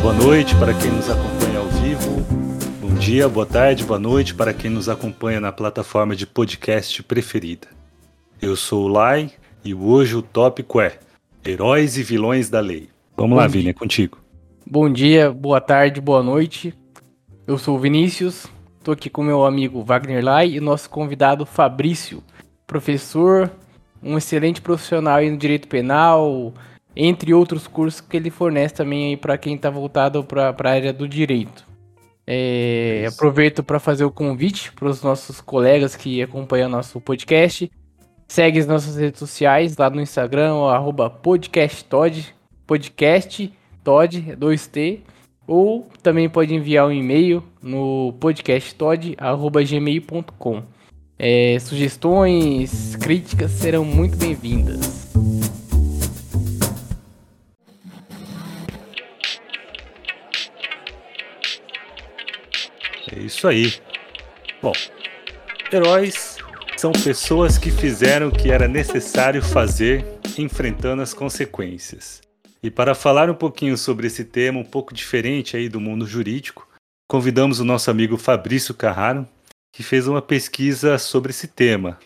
boa noite para quem nos acompanha ao vivo. Bom dia, boa tarde, boa noite para quem nos acompanha na plataforma de podcast preferida. Eu sou o Lai e hoje o tópico é Heróis e Vilões da Lei. Vamos Bom lá, Vini, é contigo. Bom dia, boa tarde, boa noite. Eu sou o Vinícius, estou aqui com meu amigo Wagner Lai e nosso convidado Fabrício, professor, um excelente profissional no direito penal, entre outros cursos que ele fornece também para quem está voltado para a área do direito. É, aproveito para fazer o convite para os nossos colegas que acompanham nosso podcast. Segue as nossas redes sociais lá no Instagram, arroba podcasttod, podcast 2T, ou também pode enviar um e-mail no podcasttod.gmail.com. É, sugestões, críticas serão muito bem-vindas. Isso aí. Bom, heróis são pessoas que fizeram o que era necessário fazer, enfrentando as consequências. E para falar um pouquinho sobre esse tema um pouco diferente aí do mundo jurídico, convidamos o nosso amigo Fabrício Carraro, que fez uma pesquisa sobre esse tema.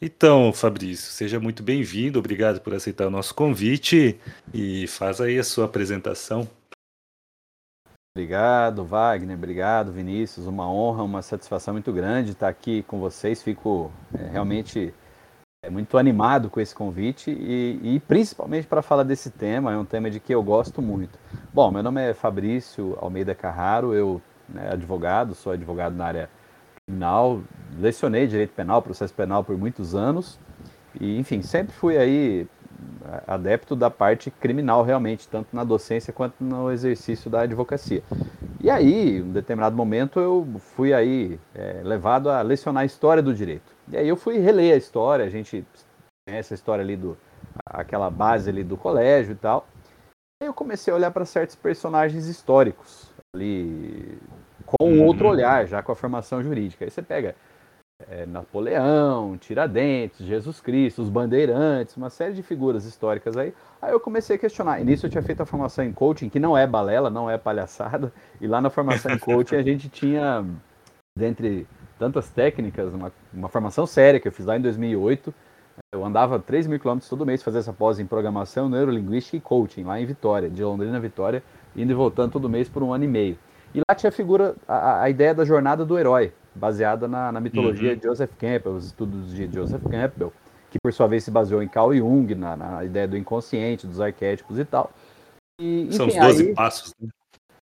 Então, Fabrício, seja muito bem-vindo, obrigado por aceitar o nosso convite e faz aí a sua apresentação. Obrigado, Wagner. Obrigado, Vinícius. Uma honra, uma satisfação muito grande estar aqui com vocês. Fico é, realmente é, muito animado com esse convite e, e principalmente para falar desse tema. É um tema de que eu gosto muito. Bom, meu nome é Fabrício Almeida Carraro. Eu, né, advogado, sou advogado na área criminal. Lecionei direito penal, processo penal por muitos anos. E, enfim, sempre fui aí adepto da parte criminal realmente, tanto na docência quanto no exercício da advocacia. E aí, em um determinado momento, eu fui aí é, levado a lecionar a história do direito. E aí eu fui reler a história, a gente conhece a história ali do aquela base ali do colégio e tal. E aí eu comecei a olhar para certos personagens históricos ali com um outro uhum. olhar, já com a formação jurídica. Aí você pega é, Napoleão, Tiradentes, Jesus Cristo, os bandeirantes, uma série de figuras históricas aí. Aí eu comecei a questionar. E nisso eu tinha feito a formação em coaching, que não é balela, não é palhaçada. E lá na formação em coaching a gente tinha, dentre tantas técnicas, uma, uma formação séria que eu fiz lá em 2008. Eu andava 3 mil quilômetros todo mês fazer essa pós em programação, neurolinguística e coaching, lá em Vitória, de Londrina a Vitória, indo e voltando todo mês por um ano e meio. E lá tinha a figura, a, a ideia da jornada do herói baseada na, na mitologia uhum. de Joseph Campbell, os estudos de Joseph Campbell, que por sua vez se baseou em Carl Jung, na, na ideia do inconsciente, dos arquétipos e tal. E, São os 12 aí... passos. Né?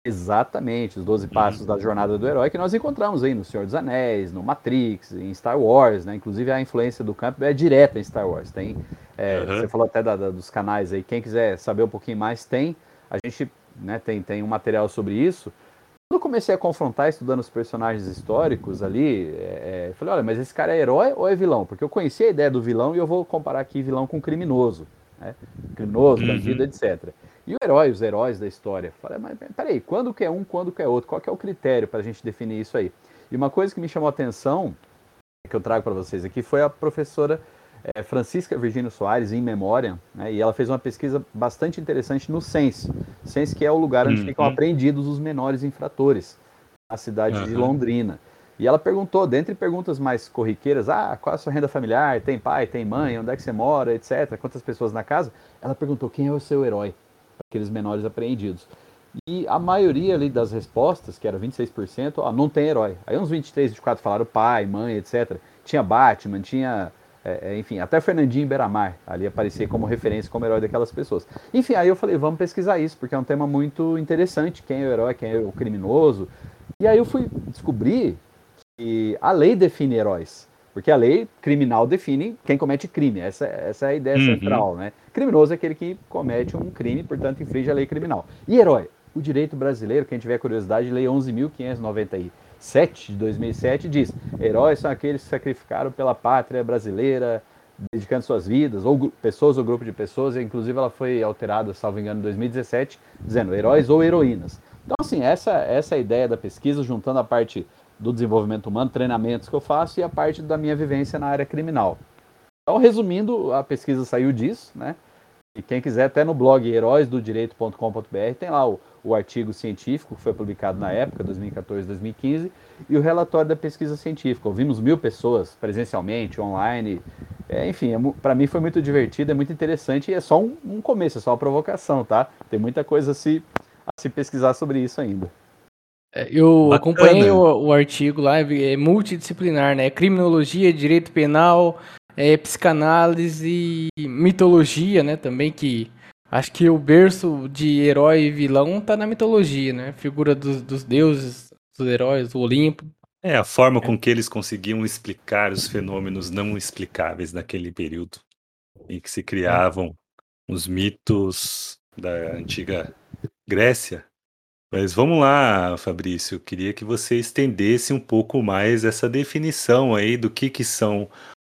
Exatamente, os 12 uhum. passos da jornada do herói que nós encontramos aí no Senhor dos Anéis, no Matrix, em Star Wars, né? Inclusive a influência do Campbell é direta em Star Wars. Tem, é, uhum. Você falou até da, da, dos canais aí, quem quiser saber um pouquinho mais, tem. A gente né, tem, tem um material sobre isso. Quando eu comecei a confrontar, estudando os personagens históricos ali, é, é, falei, olha, mas esse cara é herói ou é vilão? Porque eu conhecia a ideia do vilão e eu vou comparar aqui vilão com criminoso. Né? Criminoso, uhum. bandido, etc. E o herói, os heróis da história. Falei, mas peraí, quando que é um, quando que é outro? Qual que é o critério para a gente definir isso aí? E uma coisa que me chamou a atenção, que eu trago para vocês aqui, foi a professora é, Francisca Virgínio Soares, em memória, né, e ela fez uma pesquisa bastante interessante no Sense. Sense que é o lugar onde uhum. ficam apreendidos os menores infratores, na cidade uhum. de Londrina. E ela perguntou, dentre perguntas mais corriqueiras, ah, qual é a sua renda familiar? Tem pai, tem mãe? Onde é que você mora? Etc. Quantas pessoas na casa? Ela perguntou quem é o seu herói aqueles menores apreendidos. E a maioria ali das respostas, que era 26%, ó, não tem herói. Aí uns 23, 24 falaram pai, mãe, etc. Tinha Batman, tinha é, é, enfim, até Fernandinho Beiramar ali aparecia como referência, como herói daquelas pessoas. Enfim, aí eu falei, vamos pesquisar isso, porque é um tema muito interessante, quem é o herói, quem é o criminoso. E aí eu fui descobrir que a lei define heróis. Porque a lei criminal define quem comete crime. Essa, essa é a ideia uhum. central, né? Criminoso é aquele que comete um crime, portanto, infringe a lei criminal. E herói? O direito brasileiro, quem tiver curiosidade, lei 11.590 7 de 2007 diz: heróis são aqueles que sacrificaram pela pátria brasileira, dedicando suas vidas, ou pessoas ou grupo de pessoas, e inclusive ela foi alterada, salvo engano, em 2017, dizendo heróis ou heroínas. Então, assim, essa, essa é a ideia da pesquisa, juntando a parte do desenvolvimento humano, treinamentos que eu faço, e a parte da minha vivência na área criminal. Então, resumindo, a pesquisa saiu disso, né? E quem quiser, até no blog heróisdodireito.com.br tem lá o, o artigo científico que foi publicado na época, 2014, 2015, e o relatório da pesquisa científica. Ouvimos mil pessoas presencialmente, online. É, enfim, é, para mim foi muito divertido, é muito interessante e é só um, um, começo, é só uma provocação, tá? Tem muita coisa a se, a se pesquisar sobre isso ainda. É, eu Bacana. acompanhei o, o, artigo lá, é multidisciplinar, né? Criminologia, direito penal, é, psicanálise, mitologia, né? Também que acho que o berço de herói e vilão tá na mitologia, né? Figura dos, dos deuses, dos heróis, o Olimpo. É, a forma com que eles conseguiam explicar os fenômenos não explicáveis naquele período em que se criavam os mitos da antiga Grécia mas vamos lá, Fabrício. Eu queria que você estendesse um pouco mais essa definição aí do que, que são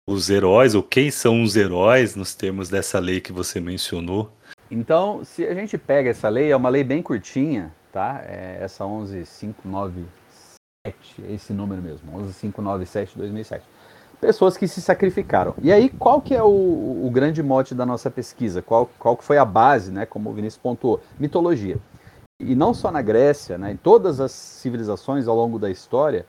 os heróis, ou quem são os heróis, nos termos dessa lei que você mencionou. Então, se a gente pega essa lei, é uma lei bem curtinha, tá? É essa 11597, é esse número mesmo, 11597 de 2007. Pessoas que se sacrificaram. E aí, qual que é o, o grande mote da nossa pesquisa? Qual, qual que foi a base, né? Como o Vinícius pontuou? Mitologia e não só na Grécia, né, em todas as civilizações ao longo da história,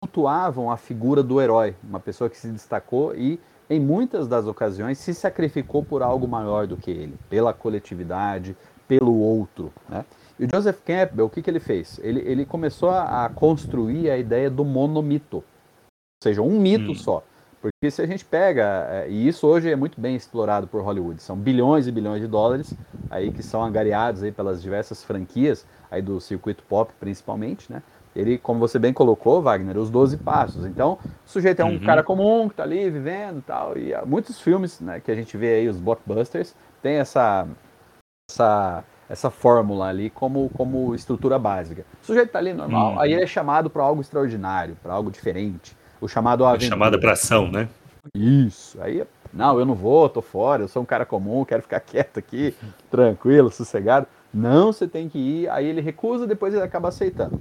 cultuavam a figura do herói, uma pessoa que se destacou e, em muitas das ocasiões, se sacrificou por algo maior do que ele, pela coletividade, pelo outro. Né? E o Joseph Campbell, o que, que ele fez? Ele, ele começou a, a construir a ideia do monomito, ou seja, um mito hum. só. Porque se a gente pega, é, e isso hoje é muito bem explorado por Hollywood, são bilhões e bilhões de dólares aí que são angariados aí pelas diversas franquias aí do circuito pop principalmente, né? Ele, como você bem colocou, Wagner, os 12 passos. Então, o sujeito é um uhum. cara comum que tá ali vivendo e tal, e muitos filmes, né, que a gente vê aí os blockbusters, tem essa essa essa fórmula ali como, como estrutura básica. O sujeito tá ali normal, uhum. aí ele é chamado para algo extraordinário, para algo diferente o chamado aventura. chamada para ação, né? Isso. Aí, não, eu não vou, tô fora, eu sou um cara comum, quero ficar quieto aqui, tranquilo, sossegado. Não, você tem que ir. Aí ele recusa, depois ele acaba aceitando.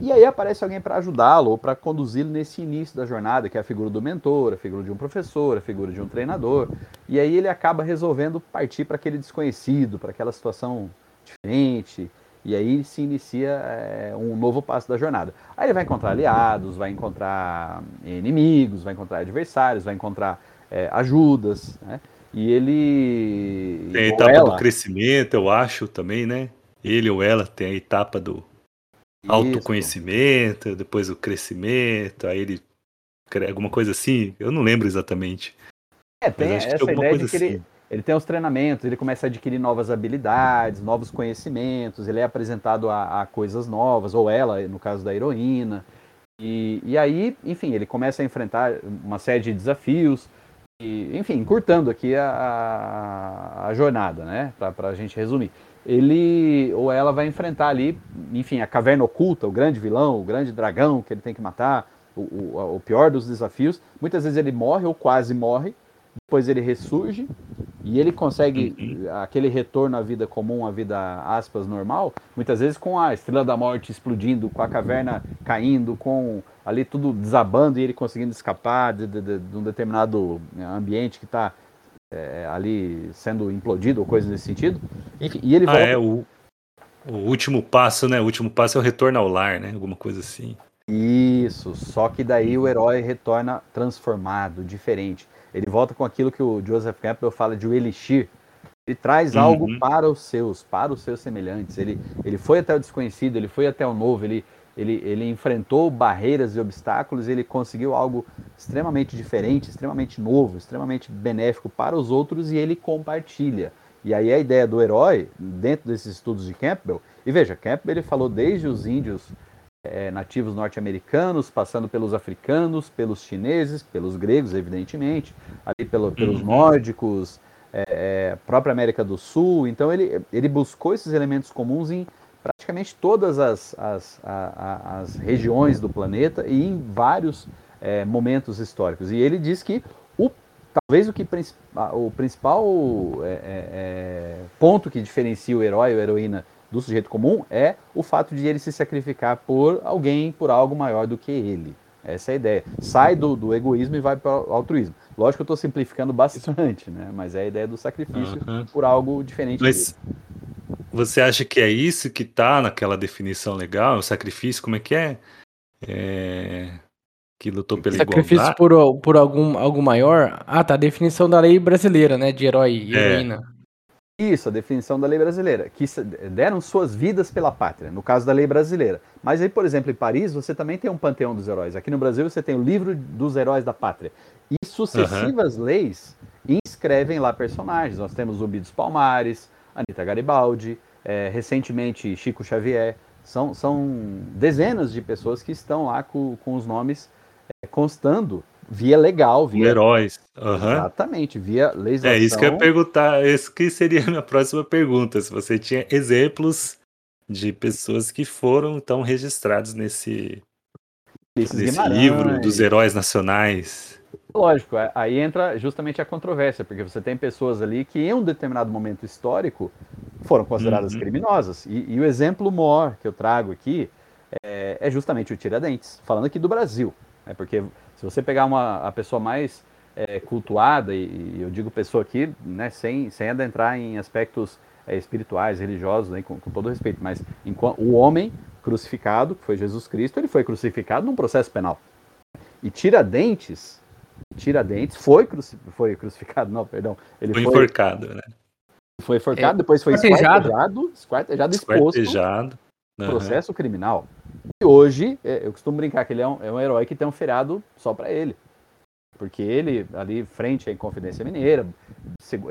E aí aparece alguém para ajudá-lo ou para conduzi-lo nesse início da jornada, que é a figura do mentor, a figura de um professor, a figura de um treinador. E aí ele acaba resolvendo partir para aquele desconhecido, para aquela situação diferente, e aí se inicia é, um novo passo da jornada. Aí ele vai encontrar aliados, vai encontrar inimigos, vai encontrar adversários, vai encontrar é, ajudas, né? E ele. Tem a etapa ela... do crescimento, eu acho também, né? Ele ou ela tem a etapa do autoconhecimento, Isso. depois o crescimento, aí ele. Alguma coisa assim, eu não lembro exatamente. É, tem essa ideia de que assim. ele ele tem os treinamentos, ele começa a adquirir novas habilidades, novos conhecimentos, ele é apresentado a, a coisas novas, ou ela, no caso da heroína. E, e aí, enfim, ele começa a enfrentar uma série de desafios, e, enfim, encurtando aqui a, a, a jornada, né, para a gente resumir. Ele ou ela vai enfrentar ali, enfim, a caverna oculta, o grande vilão, o grande dragão que ele tem que matar, o, o, o pior dos desafios. Muitas vezes ele morre ou quase morre, depois ele ressurge e ele consegue uhum. aquele retorno à vida comum, à vida aspas normal, muitas vezes com a estrela da morte explodindo, com a caverna caindo, com ali tudo desabando e ele conseguindo escapar de, de, de, de um determinado ambiente que está é, ali sendo implodido ou coisa nesse sentido. Enfim, e ele ah, volta... é o, o último passo, né? O último passo é o retorno ao lar, né? Alguma coisa assim. Isso, só que daí o herói retorna transformado, diferente. Ele volta com aquilo que o Joseph Campbell fala de o elixir. Ele traz uhum. algo para os seus, para os seus semelhantes. Ele, ele foi até o desconhecido, ele foi até o novo, ele, ele, ele enfrentou barreiras e obstáculos, ele conseguiu algo extremamente diferente, extremamente novo, extremamente benéfico para os outros e ele compartilha. E aí a ideia do herói, dentro desses estudos de Campbell, e veja, Campbell ele falou desde os índios é, nativos norte-americanos, passando pelos africanos, pelos chineses, pelos gregos, evidentemente, ali pelo, pelos uhum. nórdicos, é, é, própria América do Sul. Então ele, ele buscou esses elementos comuns em praticamente todas as, as, a, as regiões do planeta e em vários é, momentos históricos. E ele diz que o, talvez o, que, o principal é, é, ponto que diferencia o herói ou a heroína do sujeito comum é o fato de ele se sacrificar por alguém, por algo maior do que ele. Essa é a ideia. Sai do, do egoísmo e vai para o altruísmo. Lógico que eu estou simplificando bastante, né? Mas é a ideia do sacrifício uhum. por algo diferente. Mas você acha que é isso que está naquela definição legal? O sacrifício, como é que é? é... Que lutou pela sacrifício igualdade? por, por algum, algo maior? Ah, tá. A definição da lei brasileira, né? De herói e é. heroína. Isso, a definição da lei brasileira, que deram suas vidas pela pátria, no caso da lei brasileira. Mas aí, por exemplo, em Paris, você também tem um panteão dos heróis. Aqui no Brasil, você tem o livro dos heróis da pátria. E sucessivas uhum. leis inscrevem lá personagens. Nós temos Zumbi dos Palmares, Anitta Garibaldi, é, recentemente Chico Xavier. São, são dezenas de pessoas que estão lá com, com os nomes é, constando via legal, via heróis. Uhum. Exatamente, via legislação. É isso que eu ia perguntar, isso que seria a minha próxima pergunta, se você tinha exemplos de pessoas que foram então registrados nesse, nesse livro dos heróis nacionais. Lógico, é, aí entra justamente a controvérsia, porque você tem pessoas ali que em um determinado momento histórico foram consideradas uhum. criminosas. E, e, o exemplo maior que eu trago aqui é, é justamente o Tiradentes, falando aqui do Brasil. Né, porque se você pegar uma, a pessoa mais é, cultuada, e, e, eu digo pessoa aqui, né, sem, sem adentrar em aspectos é, espirituais, religiosos, né, com, com, todo respeito, mas enquanto, o homem crucificado, que foi Jesus Cristo, ele foi crucificado num processo penal. E Tiradentes, Tiradentes foi, cruci, foi crucificado, não, perdão. Ele foi, foi enforcado, né? Foi enforcado, é, depois foi esquartejado, esquartejado, exposto. Esquartejado. Uhum. Processo criminal. E hoje, é, eu costumo brincar que ele é um, é um herói que tem um feriado só para ele. Porque ele, ali frente à Inconfidência Mineira,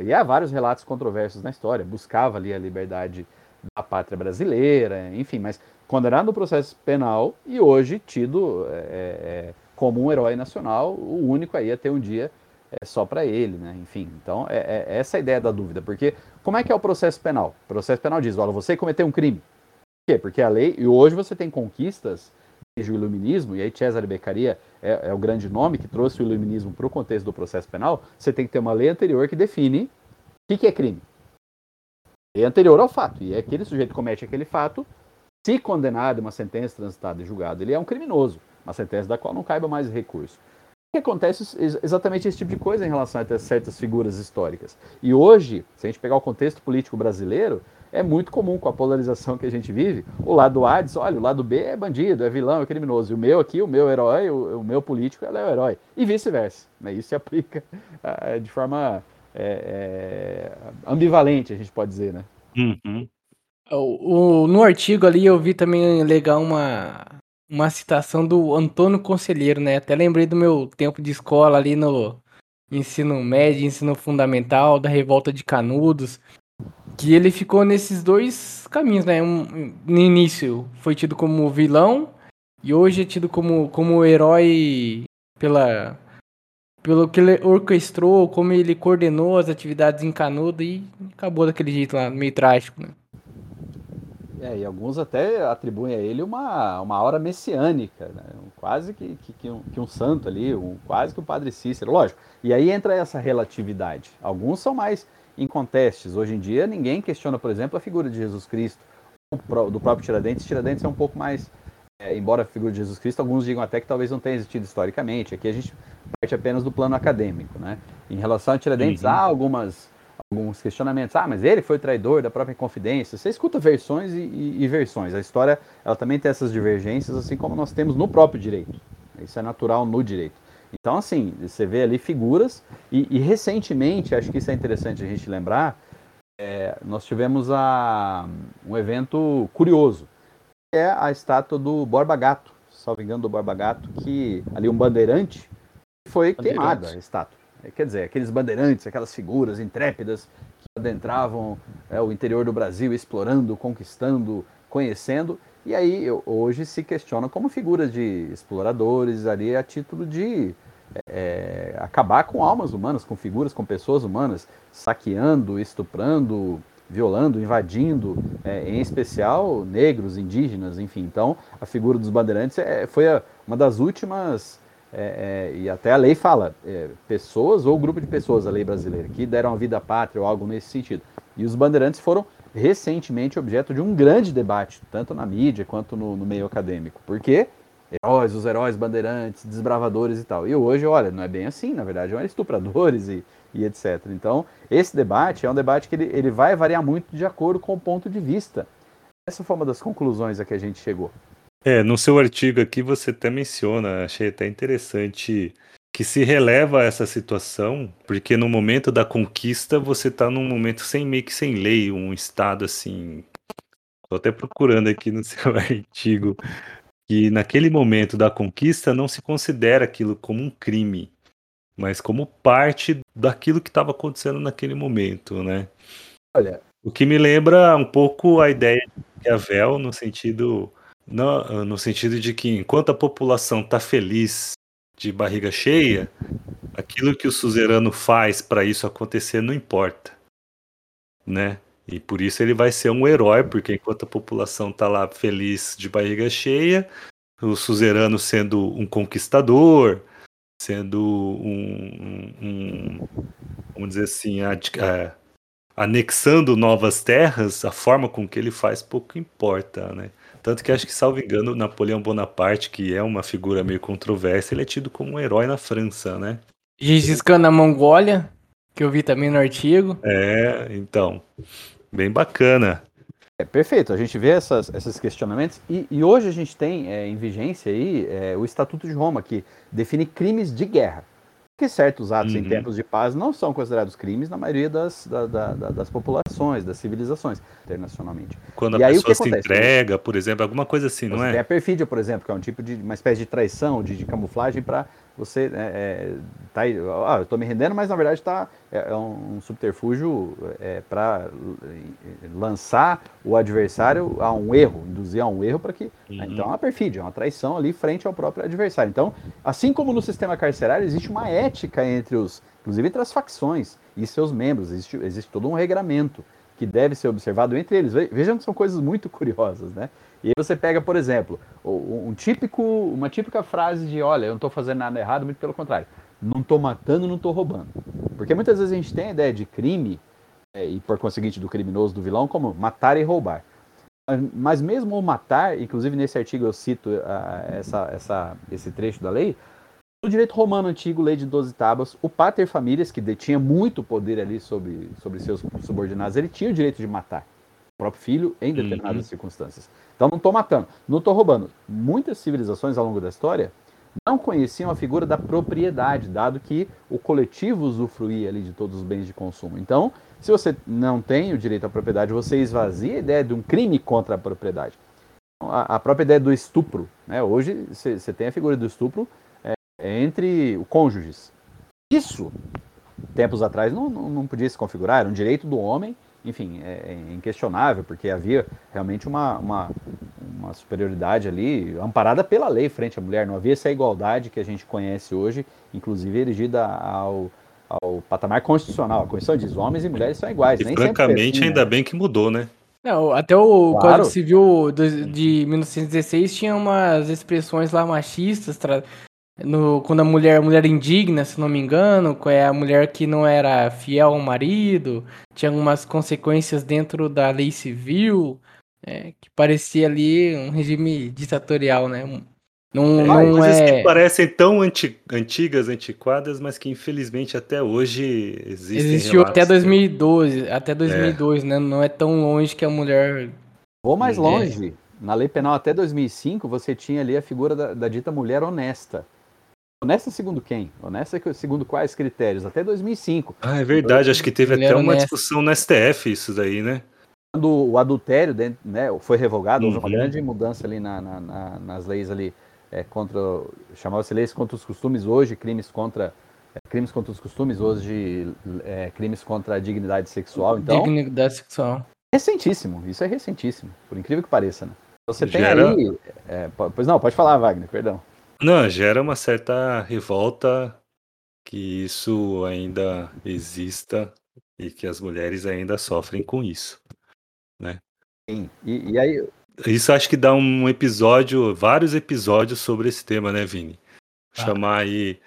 e há vários relatos controversos na história, buscava ali a liberdade da pátria brasileira, enfim, mas condenado no processo penal e hoje tido é, é, como um herói nacional, o único aí a ter um dia é, só para ele, né? Enfim, então é, é, essa a ideia da dúvida, porque como é que é o processo penal? O processo penal diz, olha, você cometeu um crime, quê? Porque a lei, e hoje você tem conquistas desde o iluminismo, e aí Cesare Beccaria é, é o grande nome que trouxe o iluminismo para o contexto do processo penal, você tem que ter uma lei anterior que define o que, que é crime. É anterior ao fato, e é aquele sujeito comete aquele fato, se condenado uma sentença transitada e julgado, ele é um criminoso, uma sentença da qual não caiba mais recurso. O que acontece exatamente esse tipo de coisa em relação a certas figuras históricas. E hoje, se a gente pegar o contexto político brasileiro, é muito comum com a polarização que a gente vive. O lado A diz, olha, o lado B é bandido, é vilão, é criminoso. E o meu aqui, o meu herói, o, o meu político, ela é o herói. E vice-versa. Né? Isso se aplica uh, de forma é, é, ambivalente, a gente pode dizer, né? Uhum. O, o, no artigo ali eu vi também legal uma, uma citação do Antônio Conselheiro, né? Até lembrei do meu tempo de escola ali no ensino médio, ensino fundamental, da revolta de Canudos, que ele ficou nesses dois caminhos, né? Um, no início foi tido como vilão e hoje é tido como, como herói pela pelo que ele orquestrou, como ele coordenou as atividades em Canudo e acabou daquele jeito lá, meio trágico, né? É, e alguns até atribuem a ele uma, uma aura messiânica, né? quase que, que, que, um, que um santo ali, um, quase que o padre Cícero, lógico. E aí entra essa relatividade. Alguns são mais incontestes. Hoje em dia, ninguém questiona, por exemplo, a figura de Jesus Cristo, do próprio Tiradentes. Tiradentes é um pouco mais, é, embora a figura de Jesus Cristo, alguns digam até que talvez não tenha existido historicamente. Aqui a gente parte apenas do plano acadêmico. Né? Em relação a Tiradentes, uhum. há algumas, alguns questionamentos. Ah, mas ele foi traidor da própria Confidência. Você escuta versões e, e, e versões. A história ela também tem essas divergências, assim como nós temos no próprio direito. Isso é natural no direito. Então, assim, você vê ali figuras, e, e recentemente, acho que isso é interessante a gente lembrar, é, nós tivemos a, um evento curioso, que é a estátua do Borba Gato, salvo engano do Borba Gato, que ali um bandeirante foi queimada a estátua. É, quer dizer, aqueles bandeirantes, aquelas figuras intrépidas que adentravam é, o interior do Brasil, explorando, conquistando, conhecendo, e aí hoje se questionam como figuras de exploradores ali a título de é, acabar com almas humanas, com figuras, com pessoas humanas, saqueando, estuprando, violando, invadindo, é, em especial negros, indígenas, enfim. Então, a figura dos bandeirantes é, foi a, uma das últimas, é, é, e até a lei fala, é, pessoas ou grupo de pessoas, a lei brasileira, que deram a vida à pátria ou algo nesse sentido. E os bandeirantes foram recentemente objeto de um grande debate, tanto na mídia quanto no, no meio acadêmico. Por quê? heróis, os heróis bandeirantes, desbravadores e tal. E hoje, olha, não é bem assim, na verdade, eram estupradores e, e etc. Então, esse debate é um debate que ele, ele vai variar muito de acordo com o ponto de vista. Essa foi uma das conclusões a que a gente chegou. É, no seu artigo aqui você até menciona, achei até interessante que se releva essa situação, porque no momento da conquista você está num momento sem meio que sem lei, um estado assim. Estou até procurando aqui no seu artigo que naquele momento da conquista não se considera aquilo como um crime, mas como parte daquilo que estava acontecendo naquele momento, né? Olha, o que me lembra um pouco a ideia de Maquiavel no sentido no, no sentido de que enquanto a população está feliz de barriga cheia, aquilo que o suzerano faz para isso acontecer não importa, né? E por isso ele vai ser um herói, porque enquanto a população está lá feliz de barriga cheia, o suzerano sendo um conquistador, sendo um, um, um vamos dizer assim, a, a, anexando novas terras, a forma com que ele faz pouco importa, né? Tanto que acho que, salvo engano, Napoleão Bonaparte, que é uma figura meio controversa, ele é tido como um herói na França, né? Gengis Khan na Mongólia, que eu vi também no artigo. É, então, bem bacana. É perfeito, a gente vê essas, esses questionamentos e, e hoje a gente tem é, em vigência aí é, o Estatuto de Roma, que define crimes de guerra que certos atos uhum. em tempos de paz não são considerados crimes na maioria das, da, da, das populações, das civilizações, internacionalmente. Quando e a aí, pessoa se entrega, por exemplo, alguma coisa assim, não é? Tem a perfídia, por exemplo, que é um tipo de uma espécie de traição, de, de camuflagem para você é, é, tá aí, ah, eu estou me rendendo, mas na verdade tá, é, é um, um, subterfúgio é, para lançar o adversário a um erro, induzir a um erro para que. Uhum. Então é uma perfídia, é uma traição ali frente ao próprio adversário. Então, assim como no sistema carcerário, existe uma ética entre os, inclusive entre as facções e seus membros, existe, existe todo um regramento que deve ser observado entre eles. Vejam que são coisas muito curiosas, né? E aí você pega, por exemplo, um típico, uma típica frase de, olha, eu não estou fazendo nada errado, muito pelo contrário. Não estou matando, não estou roubando. Porque muitas vezes a gente tem a ideia de crime, é, e por conseguinte do criminoso, do vilão, como matar e roubar. Mas mesmo o matar, inclusive nesse artigo eu cito uh, essa, essa, esse trecho da lei, no direito romano antigo, lei de 12 tábuas, o pater famílias, que detinha muito poder ali sobre, sobre seus subordinados, ele tinha o direito de matar o próprio filho em determinadas uhum. circunstâncias. Então não estou matando, não estou roubando. Muitas civilizações ao longo da história não conheciam a figura da propriedade, dado que o coletivo usufruía ali de todos os bens de consumo. Então, se você não tem o direito à propriedade, você esvazia a ideia de um crime contra a propriedade. A, a própria ideia do estupro. Né? Hoje, você tem a figura do estupro é, entre cônjuges. Isso, tempos atrás, não, não, não podia se configurar, era um direito do homem enfim, é, é, inquestionável, porque havia realmente uma, uma, uma, superioridade ali, amparada pela lei frente à mulher. Não havia essa igualdade que a gente conhece hoje, inclusive erigida ao, ao patamar constitucional. A Constituição diz homens e mulheres são iguais. E, francamente, assim, ainda né? bem que mudou, né? Não, até o claro. Código Civil de 1916 tinha umas expressões lá machistas, no, quando a mulher, mulher indigna, se não me engano, é a mulher que não era fiel ao marido, tinha algumas consequências dentro da lei civil, é, que parecia ali um regime ditatorial, né? Não, é, não coisas é... que parecem tão anti, antigas, antiquadas, mas que infelizmente até hoje existem. Existiu até 2012, até 2002, é. né? Não é tão longe que a mulher. Ou mais longe. Na lei penal até 2005, você tinha ali a figura da, da dita mulher honesta. Honesta segundo quem? Honesta segundo quais critérios? Até 2005. Ah, é verdade. Acho que teve até uma discussão no STF isso daí, né? Quando o adultério né, foi revogado, uhum. houve uma uhum. grande mudança ali na, na, na, nas leis ali é, contra, chamava-se leis contra os costumes hoje, crimes contra é, crimes contra os costumes hoje, é, crimes contra a dignidade sexual. Então, dignidade sexual. Recentíssimo. Isso é recentíssimo, por incrível que pareça, né? Você tem Gera... aí, é, pois não, pode falar, Wagner, perdão. Não, gera uma certa revolta que isso ainda exista e que as mulheres ainda sofrem com isso, né? Sim, e, e aí... Isso acho que dá um episódio, vários episódios sobre esse tema, né, Vini? Ah. Chamar aí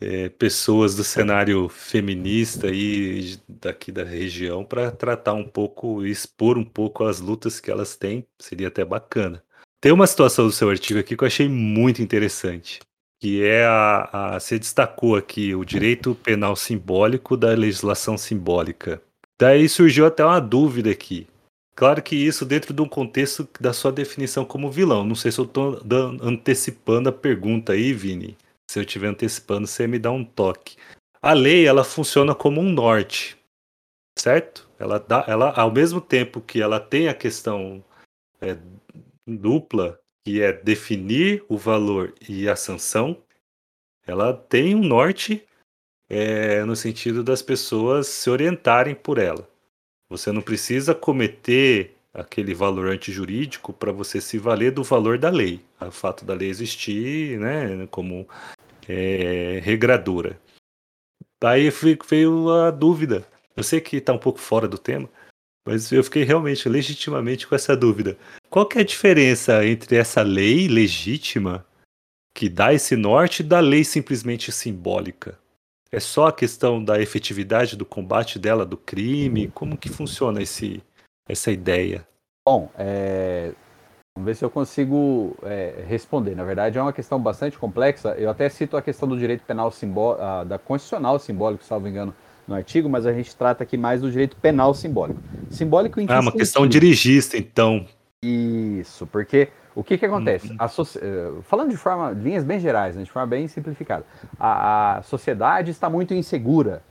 é, pessoas do cenário feminista aí daqui da região para tratar um pouco, expor um pouco as lutas que elas têm, seria até bacana. Tem uma situação do seu artigo aqui que eu achei muito interessante, que é a, a você destacou aqui o direito penal simbólico da legislação simbólica. Daí surgiu até uma dúvida aqui. Claro que isso dentro de um contexto da sua definição como vilão. Não sei se eu estou antecipando a pergunta aí, Vini. Se eu estiver antecipando, você me dá um toque. A lei ela funciona como um norte, certo? Ela dá, ela ao mesmo tempo que ela tem a questão é, dupla, que é definir o valor e a sanção, ela tem um norte é, no sentido das pessoas se orientarem por ela. Você não precisa cometer aquele valor antijurídico para você se valer do valor da lei. O fato da lei existir né, como é, regradora. Daí veio a dúvida. Eu sei que está um pouco fora do tema, mas eu fiquei realmente, legitimamente com essa dúvida. Qual que é a diferença entre essa lei legítima que dá esse norte da lei simplesmente simbólica? É só a questão da efetividade do combate dela, do crime? Como que funciona esse, essa ideia? Bom, é... vamos ver se eu consigo é, responder. Na verdade, é uma questão bastante complexa. Eu até cito a questão do direito penal simbólico, da constitucional simbólico, salvo engano, no artigo, mas a gente trata aqui mais do direito penal simbólico. Simbólico em que Ah, uma questão dirigista, então. Isso, porque o que, que acontece? Uhum. Eh, falando de forma, linhas bem gerais, né, de forma bem simplificada, a, a, sociedade está muito insegura.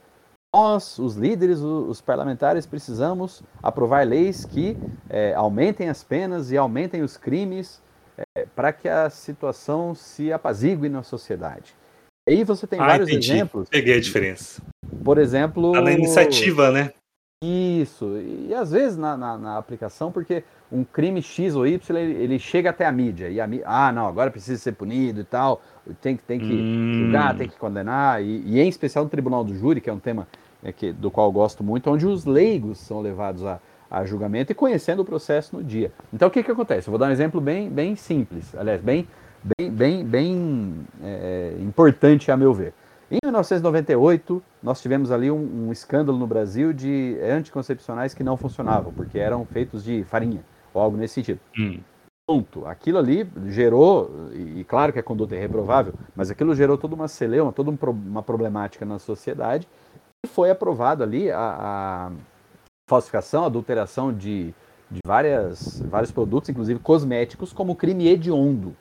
Nós, os líderes, os, parlamentares, precisamos aprovar leis que é, aumentem as penas e aumentem os crimes é, para que a situação se apazigue na sociedade. E aí você tem ah, vários entendi. exemplos. Peguei a diferença. Por exemplo. Tá na iniciativa, né? Isso. E às vezes na, na, na aplicação, porque um crime X ou Y, ele, ele chega até a mídia. E a mídia, ah, não, agora precisa ser punido e tal, tem, tem que hum. julgar, tem que condenar, e, e, em especial no tribunal do júri, que é um tema é, que, do qual eu gosto muito, onde os leigos são levados a, a julgamento e conhecendo o processo no dia. Então o que, que acontece? Eu vou dar um exemplo bem, bem simples, aliás, bem, bem, bem, bem é, importante a meu ver. Em 1998, nós tivemos ali um, um, escândalo no Brasil de anticoncepcionais que não funcionavam, porque eram feitos de farinha ou algo nesse sentido. Hum. Ponto. Aquilo ali gerou, e, claro que a conduta é reprovável, mas aquilo gerou toda uma celeuma, toda uma problemática na sociedade, e foi aprovado ali a, a falsificação, adulteração de, de várias, vários produtos, inclusive cosméticos, como crime hediondo.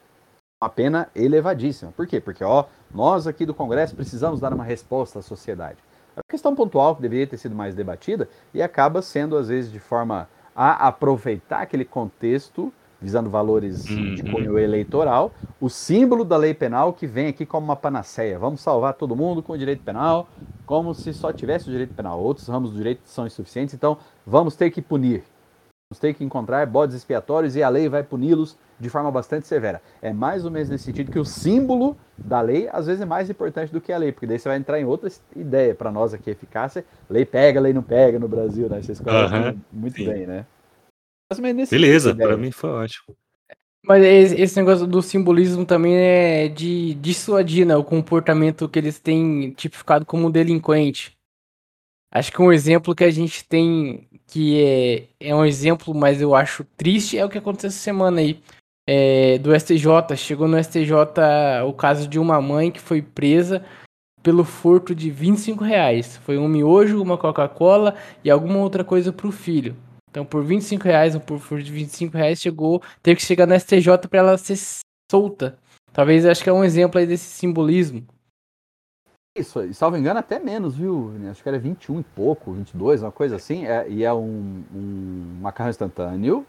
Uma pena elevadíssima. Por quê? Porque ó, nós aqui do Congresso precisamos dar uma resposta à sociedade. É uma questão pontual que deveria ter sido mais debatida e acaba sendo, às vezes, de forma a aproveitar aquele contexto, visando valores uhum. de cunho eleitoral, o símbolo da lei penal que vem aqui como uma panaceia. Vamos salvar todo mundo com o direito penal, como se só tivesse o direito penal. Outros ramos do direito são insuficientes, então vamos ter que punir. Vamos ter que encontrar bodes expiatórios e a lei vai puni-los de forma bastante severa. É mais ou menos nesse sentido que o símbolo da lei às vezes é mais importante do que a lei, porque daí você vai entrar em outra ideia para nós aqui eficácia. Lei pega, lei não pega no Brasil, né? Vocês conhecem muito sim. bem, né? Beleza, para mim foi ótimo. Mas esse negócio do simbolismo também é de dissuadir né, o comportamento que eles têm tipificado como delinquente. Acho que um exemplo que a gente tem que é, é um exemplo, mas eu acho triste, é o que aconteceu essa semana aí é, do STJ. Chegou no STJ o caso de uma mãe que foi presa pelo furto de 25 reais. Foi um miojo, uma Coca-Cola e alguma outra coisa para o filho. Então, por 25 reais, ou por furto de 25 reais, chegou, teve que chegar no STJ para ela ser solta. Talvez acho que é um exemplo aí desse simbolismo. Isso, e salvo engano, até menos, viu? Acho que era 21 e pouco, 22, uma coisa assim. É, e é um, um macarrão instantâneo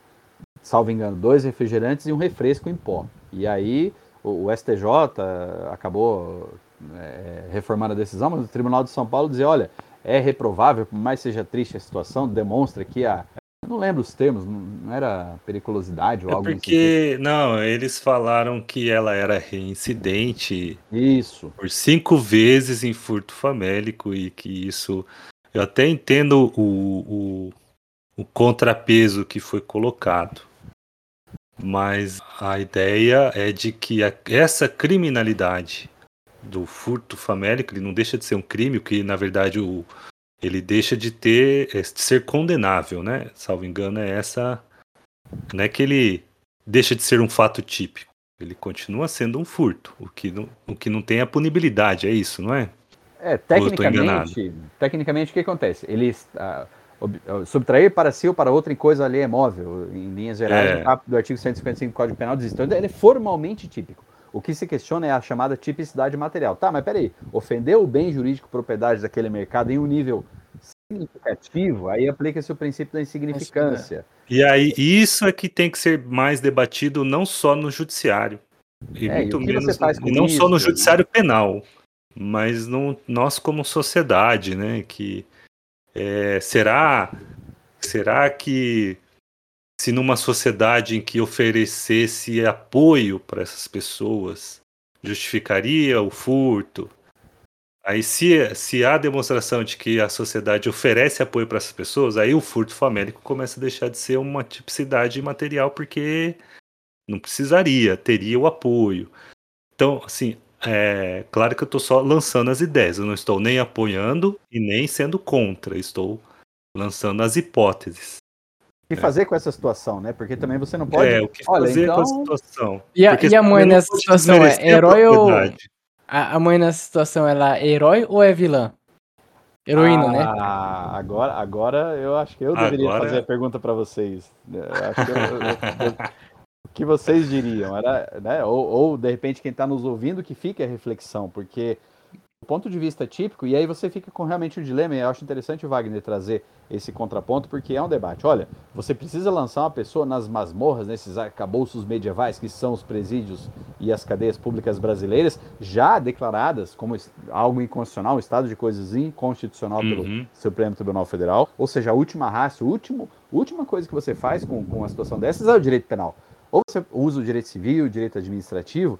salvo engano, dois refrigerantes e um refresco em pó. E aí o, o STJ acabou é, reformando a decisão, mas o Tribunal de São Paulo dizia, olha, é reprovável, por mais seja triste a situação, demonstra que a eu não lembro os termos, não era periculosidade ou é algo Porque, tipo. não, eles falaram que ela era reincidente. Isso. Por cinco vezes em furto famélico e que isso. Eu até entendo o, o, o contrapeso que foi colocado. Mas a ideia é de que a, essa criminalidade do furto famélico, ele não deixa de ser um crime, que na verdade o, ele deixa de ter, é, de ser condenável, né? Salvo engano, é essa. Não é que ele deixa de ser um fato típico. Ele continua sendo um furto, o que não, o que não tem a punibilidade, é isso, não é? É, tecnicamente, tecnicamente o que acontece? Ele uh, subtrair para si ou para outra em coisa ali é móvel, em linhas gerais, é. do artigo 155 do Código Penal diz. Então ele é formalmente típico. O que se questiona é a chamada tipicidade material. Tá, mas peraí, ofendeu o bem jurídico propriedade daquele mercado em um nível significativo, aí aplica-se o princípio da insignificância. E aí, isso é que tem que ser mais debatido não só no judiciário, e é, muito e menos, e não isso, só no judiciário né? penal, mas no, nós como sociedade, né, que é, será será que se numa sociedade em que oferecesse apoio para essas pessoas, justificaria o furto? Aí, se, se há demonstração de que a sociedade oferece apoio para essas pessoas, aí o furto famélico começa a deixar de ser uma tipicidade material, porque não precisaria, teria o apoio. Então, assim, é claro que eu estou só lançando as ideias, eu não estou nem apoiando e nem sendo contra, estou lançando as hipóteses que é. fazer com essa situação, né? Porque também você não pode. É, o que Olha, fazer então... com a então situação. E a, e a mãe nessa situação é herói ou. A, a, mãe nessa situação ela é herói ou é vilã? Heroína, ah, né? Ah, agora, agora eu acho que eu deveria agora... fazer a pergunta para vocês. Eu acho que eu, eu, o que vocês diriam? Era, né? ou, ou, de repente, quem está nos ouvindo que fique a reflexão, porque ponto de vista típico, e aí você fica com realmente o dilema, e eu acho interessante o Wagner trazer esse contraponto, porque é um debate. Olha, você precisa lançar uma pessoa nas masmorras, nesses arcabouços medievais, que são os presídios e as cadeias públicas brasileiras, já declaradas como algo inconstitucional, um estado de coisas inconstitucional uhum. pelo Supremo Tribunal Federal, ou seja, a última raça, a última, última coisa que você faz com, com uma situação dessas é o direito penal. Ou você usa o direito civil, o direito administrativo,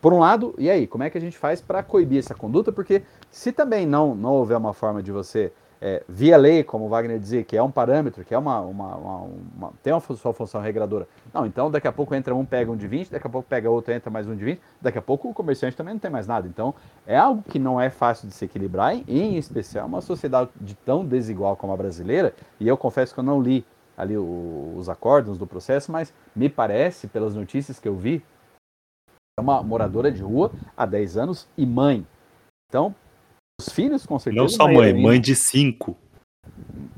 por um lado, e aí, como é que a gente faz para coibir essa conduta? Porque se também não, não houver uma forma de você, é, via lei, como Wagner dizia, que é um parâmetro, que é uma, uma, uma, uma, tem uma sua função regradora. Não, então daqui a pouco entra um, pega um de 20, daqui a pouco pega outro, entra mais um de 20, daqui a pouco o comerciante também não tem mais nada. Então é algo que não é fácil de se equilibrar, em especial uma sociedade de tão desigual como a brasileira, e eu confesso que eu não li ali os acordos do processo, mas me parece, pelas notícias que eu vi, é uma moradora de rua há 10 anos e mãe. Então, os filhos, com certeza. Não só mãe, heroína, mãe de 5.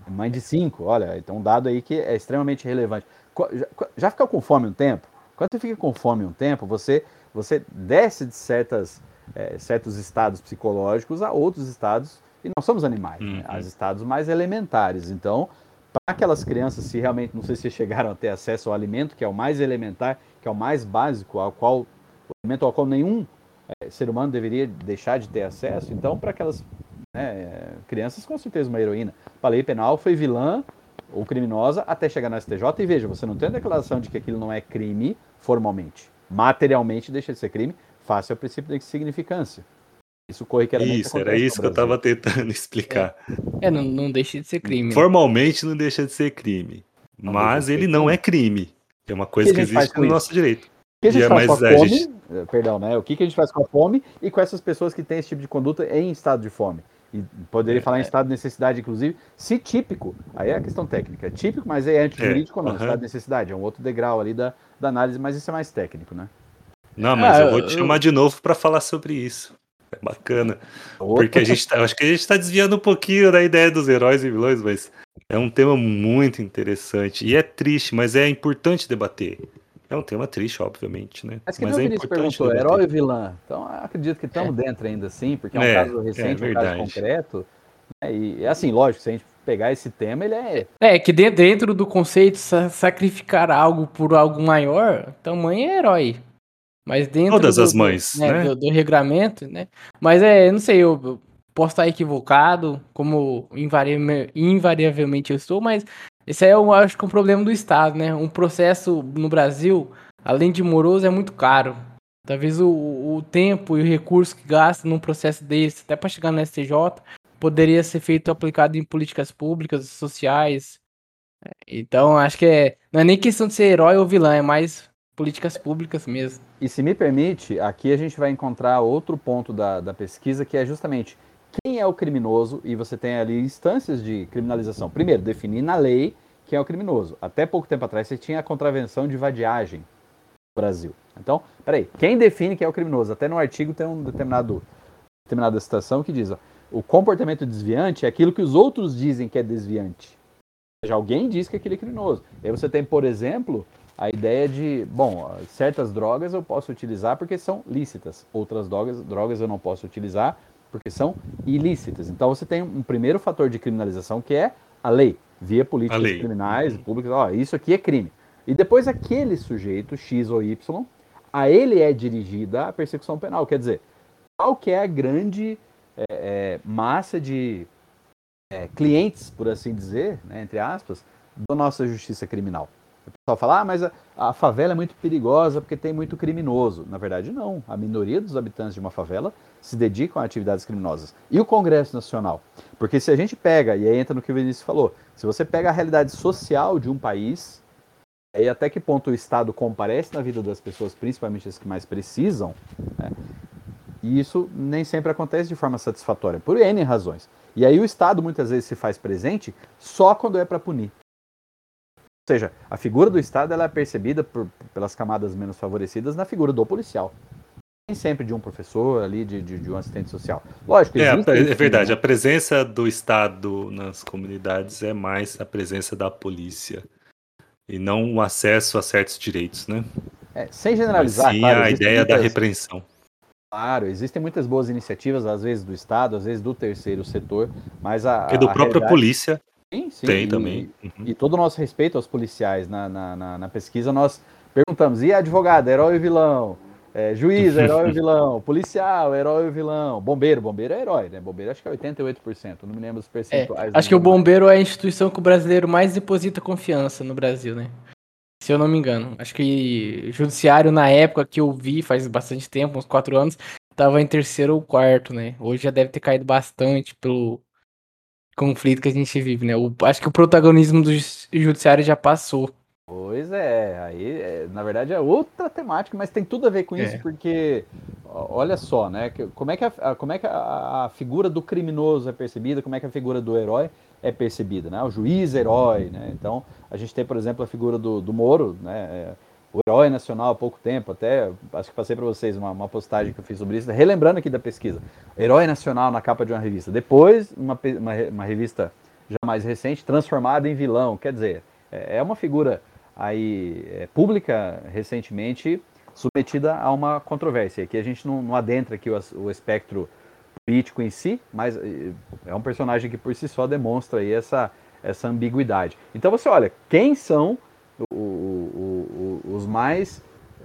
Mãe de 5, olha, então um dado aí que é extremamente relevante. Já, já fica com fome um tempo? Quando você fica com fome um tempo, você, você desce de certas, é, certos estados psicológicos a outros estados, e nós somos animais, né? uhum. né? As estados mais elementares. Então, para aquelas crianças, se realmente, não sei se chegaram a ter acesso ao alimento, que é o mais elementar, que é o mais básico, ao qual ao qual nenhum é, ser humano deveria deixar de ter acesso. Então, para aquelas né, crianças, com certeza uma heroína. A lei penal foi vilã ou criminosa até chegar no STJ. E veja, você não tem a declaração de que aquilo não é crime formalmente. Materialmente deixa de ser crime, face ao princípio da insignificância. Isso corriqueiramente Isso, era isso que eu estava tentando explicar. É, é não, não, deixa de ser crime. Formalmente não deixa de ser crime. Não mas ele crime. não é crime. É uma coisa que, que existe no nosso direito que a gente faz com a fome, gente... Eh, perdão, né? O que, que a gente faz com a fome e com essas pessoas que têm esse tipo de conduta em estado de fome? E poderia é, falar em é. estado de necessidade, inclusive, se típico, aí é a questão técnica, é típico, mas é antijurídico é, ou não, estado de necessidade, é um outro degrau ali da, da análise, mas isso é mais técnico, né? Não, mas ah, eu vou te eu... chamar de novo para falar sobre isso. É bacana. Opa. Porque a gente tá, acho que a gente está desviando um pouquinho da ideia dos heróis e vilões, mas é um tema muito interessante. E é triste, mas é importante debater. É um tema triste, obviamente, né? Mas que Mas é Vinícius perguntou, herói ou vilã? Então acredito que estamos é. dentro ainda assim, porque é um é, caso recente, é um caso concreto. Né? E assim, lógico, se a gente pegar esse tema, ele é. É, que dentro do conceito sacrificar algo por algo maior, então mãe é herói. Mas dentro Todas do, as mães, né, né? Do, do, regramento, né? Mas é, não sei, eu posso estar equivocado, como invariavelmente eu estou, mas esse aí eu acho que é um problema do Estado, né? Um processo no Brasil, além de moroso, é muito caro. Talvez o, o tempo e o recurso que gasta num processo desse, até para chegar no STJ, poderia ser feito aplicado em políticas públicas, sociais. Então, acho que é, não é nem questão de ser herói ou vilã, é mais políticas públicas mesmo. E se me permite, aqui a gente vai encontrar outro ponto da, da pesquisa que é justamente quem é o criminoso e você tem ali instâncias de criminalização. Primeiro, definir na lei quem é o criminoso. Até pouco tempo atrás você tinha a contravenção de vadiagem, Brasil. Então, peraí, quem define que é o criminoso? Até no artigo tem um determinado, determinada citação que diz: ó, o comportamento desviante é aquilo que os outros dizem que é desviante. Ou seja, alguém diz que aquele é criminoso. E aí você tem, por exemplo, a ideia de, bom, certas drogas eu posso utilizar porque são lícitas, outras drogas, drogas eu não posso utilizar porque são ilícitas. Então você tem um primeiro fator de criminalização que é a lei, via políticas lei. criminais, uhum. públicas, ó, isso aqui é crime. E depois aquele sujeito, X ou Y, a ele é dirigida a persecução penal. Quer dizer, qual que é a grande é, é, massa de é, clientes, por assim dizer, né, entre aspas, da nossa justiça criminal? O pessoal fala, ah, mas a, a, favela é muito perigosa porque tem muito criminoso. Na verdade, não. A minoria dos habitantes de uma favela se dedicam a atividades criminosas. E o Congresso Nacional? Porque se a gente pega, e aí entra no que o Vinícius falou, se você pega a realidade social de um país, e até que ponto o Estado comparece na vida das pessoas, principalmente as que mais precisam, né, e isso nem sempre acontece de forma satisfatória, por N razões. E aí o Estado muitas vezes se faz presente só quando é para punir. Ou seja, a figura do Estado ela é percebida por, pelas camadas menos favorecidas na figura do policial. Nem sempre de um professor ali, de, de, de um assistente social. Lógico, é, é verdade, né? a presença do Estado nas comunidades é mais a presença da polícia e não o acesso a certos direitos, né? É, sem generalizar, Mas sim claro, a ideia muitas, da repreensão. Claro, existem muitas boas iniciativas, às vezes do Estado, às vezes do terceiro setor, mas a. E do própria realidade... polícia Sim, sim. Tem e, também. Uhum. E todo o nosso respeito aos policiais na, na, na, na pesquisa, nós perguntamos: e advogado, herói ou vilão? É, juiz, herói ou vilão? Policial, herói ou vilão? Bombeiro, bombeiro é herói, né? Bombeiro acho que é 88%, não me lembro os percentuais. É, acho que o bombeiro é a instituição que o brasileiro mais deposita confiança no Brasil, né? Se eu não me engano. Acho que judiciário, na época que eu vi, faz bastante tempo, uns quatro anos, tava em terceiro ou quarto, né? Hoje já deve ter caído bastante pelo, conflito que a gente vive, né? O, acho que o protagonismo do judiciário já passou. Pois é, aí é, na verdade é outra temática, mas tem tudo a ver com isso, é. porque olha só, né? Como é que, a, como é que a, a, figura do criminoso é percebida, como é que a figura do herói é percebida, né? O juiz herói, né? Então a gente tem, por exemplo, a figura do, do Moro, né? O herói nacional há pouco tempo, até acho que passei para vocês uma, uma, postagem que eu fiz sobre isso, relembrando aqui da pesquisa. Herói nacional na capa de uma revista. Depois, uma, uma, uma revista já mais recente, transformada em vilão. Quer dizer, é, é uma figura aí é, pública recentemente submetida a uma controvérsia. Aqui a gente não, não adentra aqui o, o espectro político em si, mas é um personagem que por si só demonstra aí essa, essa ambiguidade. Então você olha, quem são o, os mais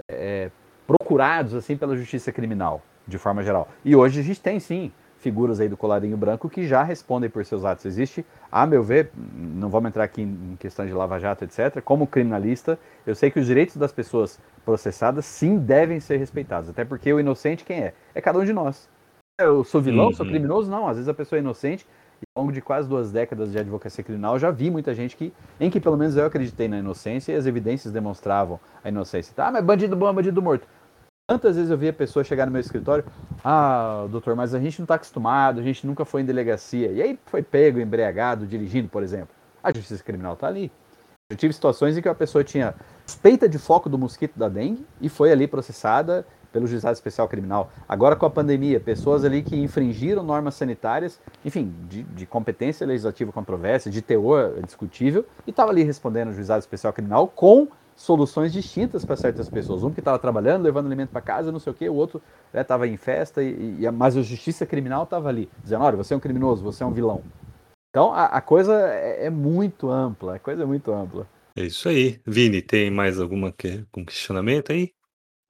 é, procurados assim pela justiça criminal, de forma geral. E hoje a gente tem sim figuras aí do colarinho branco que já respondem por seus atos. Existe, a meu ver, não vamos entrar aqui em questão de lava-jato, etc. Como criminalista, eu sei que os direitos das pessoas processadas sim devem ser respeitados. Até porque o inocente quem é? É cada um de nós. Eu sou vilão, uhum. sou criminoso? Não, às vezes a pessoa é inocente ao longo de quase duas décadas de advocacia criminal, já vi muita gente que, em que pelo menos eu acreditei na inocência e as evidências demonstravam a inocência. Tá, mas bandido bom é bandido morto. Quantas vezes eu vi a pessoa chegar no meu escritório, ah, doutor, mas a gente não está acostumado, a gente nunca foi em delegacia. E aí foi pego, embriagado, dirigindo, por exemplo. A justiça criminal está ali. Eu tive situações em que a pessoa tinha suspeita de foco do mosquito da dengue e foi ali processada pelo Juizado Especial Criminal. Agora com a pandemia, pessoas ali que infringiram normas sanitárias, enfim, de, de competência legislativa controversa, de teor discutível, e estava ali respondendo o Juizado Especial Criminal com soluções distintas para certas pessoas. Um que estava trabalhando, levando alimento para casa, não sei o quê, o outro estava né, em festa, e, e, mas a justiça criminal estava ali, dizendo, olha, você é um criminoso, você é um vilão. Então a, a coisa é, é, muito ampla, a coisa é muito ampla. É isso aí. Vini, tem mais algum questionamento aí?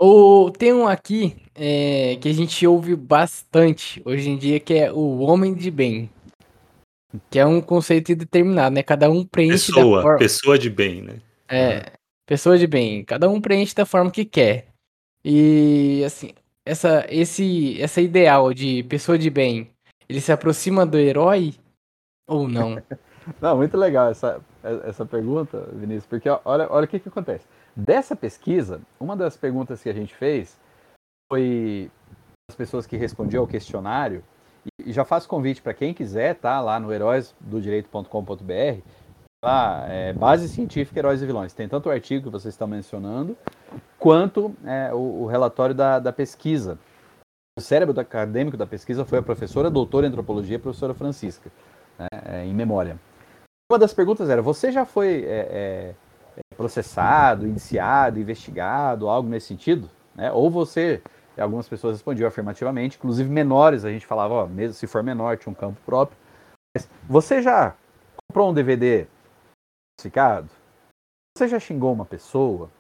O, tem um aqui é, que a gente ouve bastante hoje em dia, que é o homem de bem. Que é um conceito determinado, né? Cada um preenche pessoa, da forma... Pessoa de bem, né? É, pessoa de bem. Cada um preenche da forma que quer. E, assim, essa, esse, essa ideal de pessoa de bem, ele se aproxima do herói ou não? não, muito legal essa, essa pergunta, Vinícius, porque olha, olha o que, que acontece. Dessa pesquisa, uma das perguntas que a gente fez foi as pessoas que respondiam ao questionário, e já faço convite para quem quiser, tá? Lá no heróisdodireito.com.br, lá, é, base científica, heróis e vilões. Tem tanto o artigo que vocês estão mencionando, quanto é, o, o, relatório da, da pesquisa. O cérebro acadêmico da pesquisa foi a professora doutora em antropologia, professora Francisca, né, é, em memória. Uma das perguntas era: você já foi é, é, processado, indiciado, investigado, algo nesse sentido? Né? Ou você, algumas pessoas respondiam afirmativamente, inclusive menores, a gente falava, ó, mesmo se for menor, tinha um campo próprio. Mas você já comprou um DVD classificado? Você já xingou uma pessoa?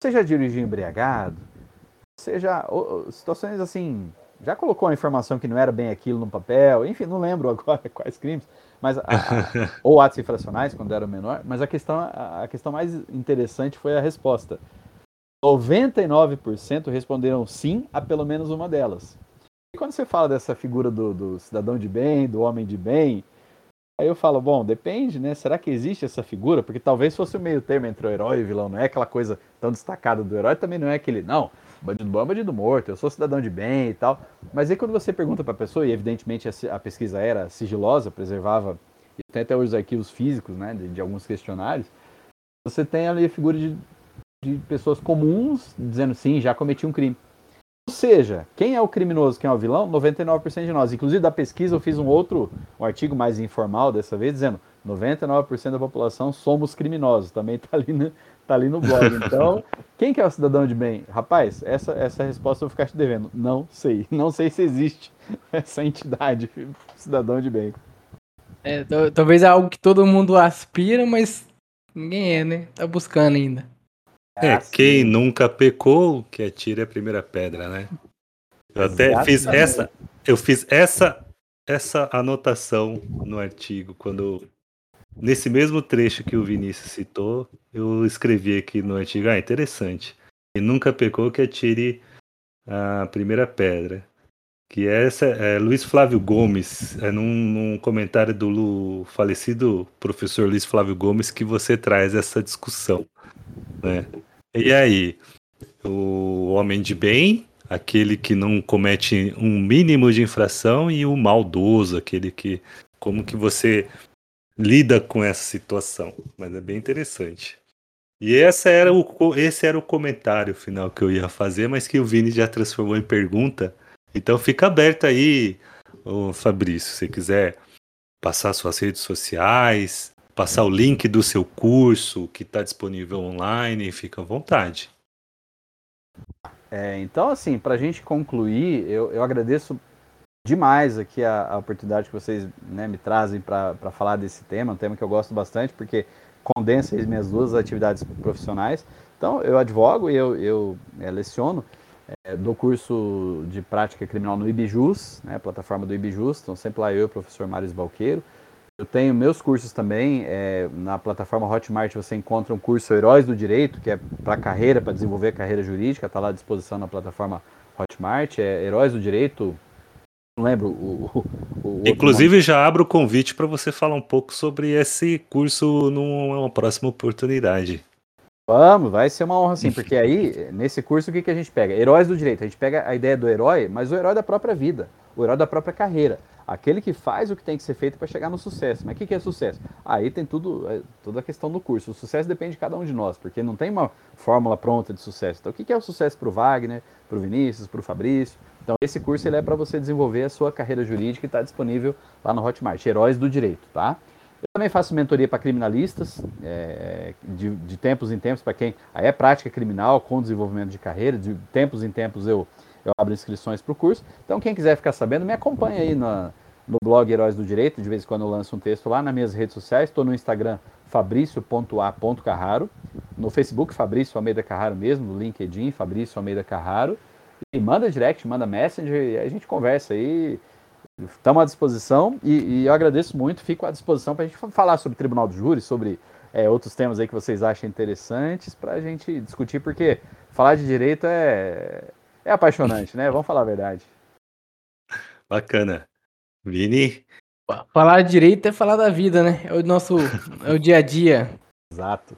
Você já dirigiu embriagado? Você já. Situações assim. Já colocou a informação que não era bem aquilo no papel? Enfim, não lembro agora quais crimes. Mas a, a, ou atos infracionais, quando era menor. Mas a questão, a, a questão mais interessante foi a resposta. 99% responderam sim a pelo menos uma delas. E quando você fala dessa figura do, do cidadão de bem, do homem de bem, Aí eu falo, bom, depende, né? Será que existe essa figura? Porque talvez fosse o meio termo entre o herói e o vilão, não é aquela coisa tão destacada do herói, também não é aquele, não, bandido bom é bandido morto, eu sou cidadão de bem e tal. Mas aí quando você pergunta para a pessoa, e evidentemente a pesquisa era sigilosa, preservava, tem até os arquivos físicos, né, de, de alguns questionários, você tem ali a figura de, de pessoas comuns dizendo, sim, já cometi um crime. Ou seja, quem é o criminoso, quem é o vilão? 99% de nós. Inclusive, da pesquisa, eu fiz um outro um artigo mais informal dessa vez, dizendo 99% da população somos criminosos. Também está ali, no, tá ali no blog. Então, quem que é o cidadão de bem? Rapaz, essa, essa resposta eu vou ficar te devendo. Não sei. Não sei se existe essa entidade, cidadão de bem. É, talvez é algo que todo mundo aspira, mas ninguém é, né? Tá buscando ainda. É, ah, quem nunca pecou, que atire a primeira pedra, né? Eu até Exatamente. fiz essa, eu fiz essa essa anotação no artigo quando nesse mesmo trecho que o Vinícius citou, eu escrevi aqui no artigo, ah, interessante. Quem nunca pecou, que atire a primeira pedra. Que é essa é Luiz Flávio Gomes, é num, num comentário do Lu, falecido professor Luiz Flávio Gomes que você traz essa discussão, né? E aí, o homem de bem, aquele que não comete um mínimo de infração, e o maldoso, aquele que. Como que você lida com essa situação? Mas é bem interessante. E essa era o, esse era o comentário final que eu ia fazer, mas que o Vini já transformou em pergunta. Então fica aberto aí, Fabrício, se quiser passar suas redes sociais, passar o link do seu curso que está disponível online, fica à vontade. É, então, assim, para a gente concluir, eu, eu agradeço demais aqui a, a oportunidade que vocês né, me trazem para falar desse tema, um tema que eu gosto bastante, porque condensa as minhas duas atividades profissionais. Então, eu advogo e eu, eu é, leciono, é, dou curso de prática criminal no IBJUS, né, plataforma do IBJUS, então sempre lá eu e o professor Mário Balqueiro. Eu tenho meus cursos também. É, na plataforma Hotmart você encontra um curso Heróis do Direito, que é para carreira, para desenvolver a carreira jurídica, está lá à disposição na plataforma Hotmart. É Heróis do Direito. Não lembro o. o, o Inclusive, já abro o convite para você falar um pouco sobre esse curso numa próxima oportunidade. Vamos, vai ser uma honra sim, porque aí, nesse curso, o que, que a gente pega? Heróis do direito. A gente pega a ideia do herói, mas o herói da própria vida, o herói da própria carreira. Aquele que faz o que tem que ser feito para chegar no sucesso. Mas o que, que é sucesso? Aí tem tudo, é, toda a questão do curso. O sucesso depende de cada um de nós, porque não tem uma fórmula pronta de sucesso. Então, o que, que é o sucesso para o Wagner, para o Vinícius, para o Fabrício? Então, esse curso ele é para você desenvolver a sua carreira jurídica e está disponível lá no Hotmart, Heróis do Direito, tá? Eu também faço mentoria para criminalistas, é, de, de, tempos em tempos, para quem é prática criminal com desenvolvimento de carreira, de tempos em tempos eu eu abro inscrições para o curso. Então, quem quiser ficar sabendo, me acompanha aí na, no blog Heróis do Direito. De vez em quando eu lanço um texto lá nas minhas redes sociais. Estou no Instagram fabrício.a.carraro. No Facebook, Fabrício Almeida Carraro mesmo. No LinkedIn, Fabrício Almeida Carraro. E manda direct, manda messenger a gente conversa aí. Estamos à disposição e, e, eu agradeço muito. Fico à disposição para a gente falar sobre Tribunal do Júri, sobre é, outros temas aí que vocês acham interessantes para a gente discutir, porque falar de direito é, é apaixonante, né? Vamos falar a verdade. Bacana. Vini? Falar direito é falar da vida, né? É o nosso é o dia a dia. Exato.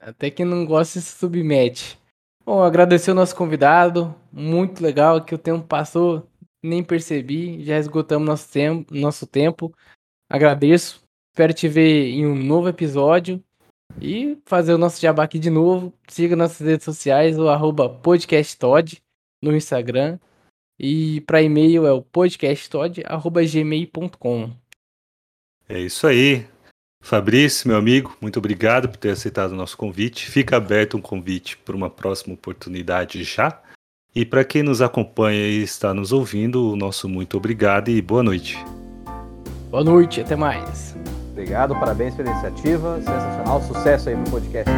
Até quem não gosta se submete. Bom, agradecer o nosso convidado. Muito legal que o tempo passou, nem percebi. Já esgotamos nosso tempo. Nosso tempo. Agradeço. Espero te ver em um novo episódio. E fazer o nosso jabá aqui de novo. Siga nossas redes sociais, o arroba podcasttod no Instagram. E para e-mail é o podcasttod.gmail.com. É isso aí. Fabrício, meu amigo, muito obrigado por ter aceitado o nosso convite. Fica aberto um convite para uma próxima oportunidade já. E para quem nos acompanha e está nos ouvindo, o nosso muito obrigado e boa noite. Boa noite, até mais. Obrigado, parabéns pela iniciativa, sensacional, sucesso aí no podcast.